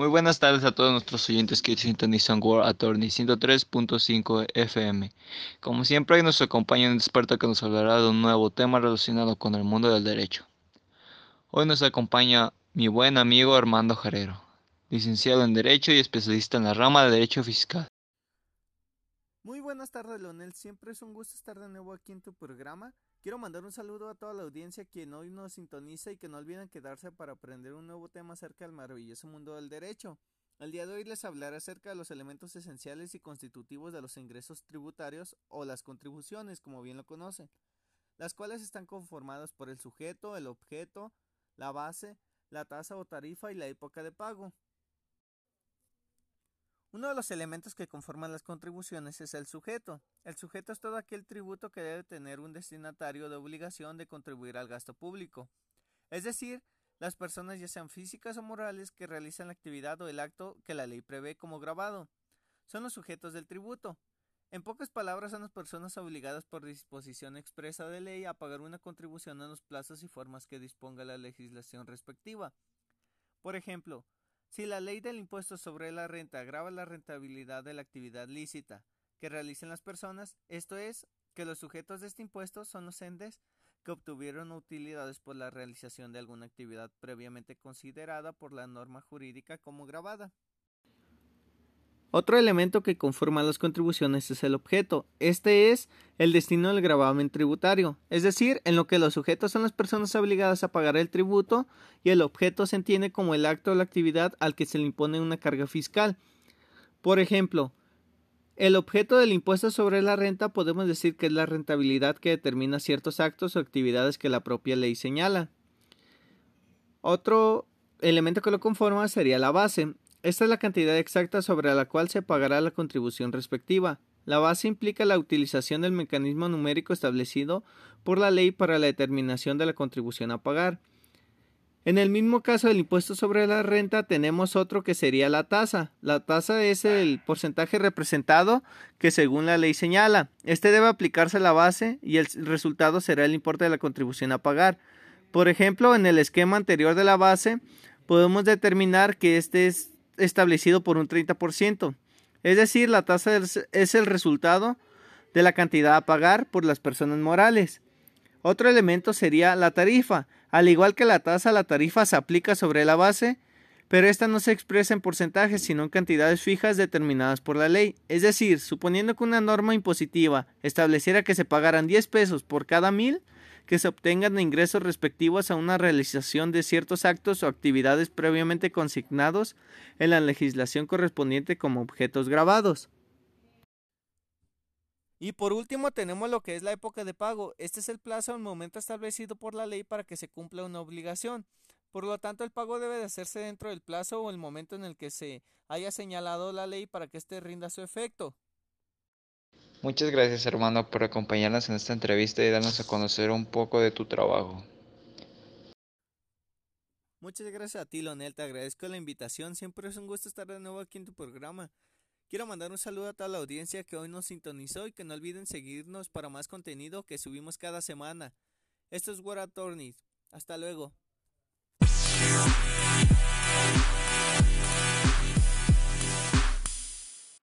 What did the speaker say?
Muy buenas tardes a todos nuestros oyentes que sintonizan World Attorney 103.5 FM. Como siempre, hoy nos acompaña un experto que nos hablará de un nuevo tema relacionado con el mundo del derecho. Hoy nos acompaña mi buen amigo Armando Jarero, licenciado en Derecho y especialista en la rama de Derecho Fiscal. Muy buenas tardes, Leonel. Siempre es un gusto estar de nuevo aquí en tu programa. Quiero mandar un saludo a toda la audiencia quien hoy nos sintoniza y que no olviden quedarse para aprender un nuevo tema acerca del maravilloso mundo del derecho. El día de hoy les hablaré acerca de los elementos esenciales y constitutivos de los ingresos tributarios o las contribuciones, como bien lo conocen, las cuales están conformadas por el sujeto, el objeto, la base, la tasa o tarifa y la época de pago. Uno de los elementos que conforman las contribuciones es el sujeto. El sujeto es todo aquel tributo que debe tener un destinatario de obligación de contribuir al gasto público. Es decir, las personas ya sean físicas o morales que realizan la actividad o el acto que la ley prevé como grabado. Son los sujetos del tributo. En pocas palabras, son las personas obligadas por disposición expresa de ley a pagar una contribución en los plazos y formas que disponga la legislación respectiva. Por ejemplo, si la ley del impuesto sobre la renta agrava la rentabilidad de la actividad lícita que realicen las personas, esto es, que los sujetos de este impuesto son los endes que obtuvieron utilidades por la realización de alguna actividad previamente considerada por la norma jurídica como grabada. Otro elemento que conforma las contribuciones es el objeto. Este es el destino del gravamen tributario, es decir, en lo que los sujetos son las personas obligadas a pagar el tributo y el objeto se entiende como el acto o la actividad al que se le impone una carga fiscal. Por ejemplo, el objeto del impuesto sobre la renta podemos decir que es la rentabilidad que determina ciertos actos o actividades que la propia ley señala. Otro elemento que lo conforma sería la base. Esta es la cantidad exacta sobre la cual se pagará la contribución respectiva. La base implica la utilización del mecanismo numérico establecido por la ley para la determinación de la contribución a pagar. En el mismo caso del impuesto sobre la renta tenemos otro que sería la tasa. La tasa es el porcentaje representado que según la ley señala. Este debe aplicarse a la base y el resultado será el importe de la contribución a pagar. Por ejemplo, en el esquema anterior de la base podemos determinar que este es establecido por un 30%. Es decir, la tasa es el resultado de la cantidad a pagar por las personas morales. Otro elemento sería la tarifa. Al igual que la tasa, la tarifa se aplica sobre la base, pero esta no se expresa en porcentajes, sino en cantidades fijas determinadas por la ley. Es decir, suponiendo que una norma impositiva estableciera que se pagaran 10 pesos por cada mil, que se obtengan ingresos respectivos a una realización de ciertos actos o actividades previamente consignados en la legislación correspondiente como objetos grabados. Y por último tenemos lo que es la época de pago. Este es el plazo el momento establecido por la ley para que se cumpla una obligación. Por lo tanto, el pago debe de hacerse dentro del plazo o el momento en el que se haya señalado la ley para que éste rinda su efecto. Muchas gracias hermano por acompañarnos en esta entrevista y darnos a conocer un poco de tu trabajo. Muchas gracias a ti, Lonel. Te agradezco la invitación. Siempre es un gusto estar de nuevo aquí en tu programa. Quiero mandar un saludo a toda la audiencia que hoy nos sintonizó y que no olviden seguirnos para más contenido que subimos cada semana. Esto es War Attorneys. Hasta luego.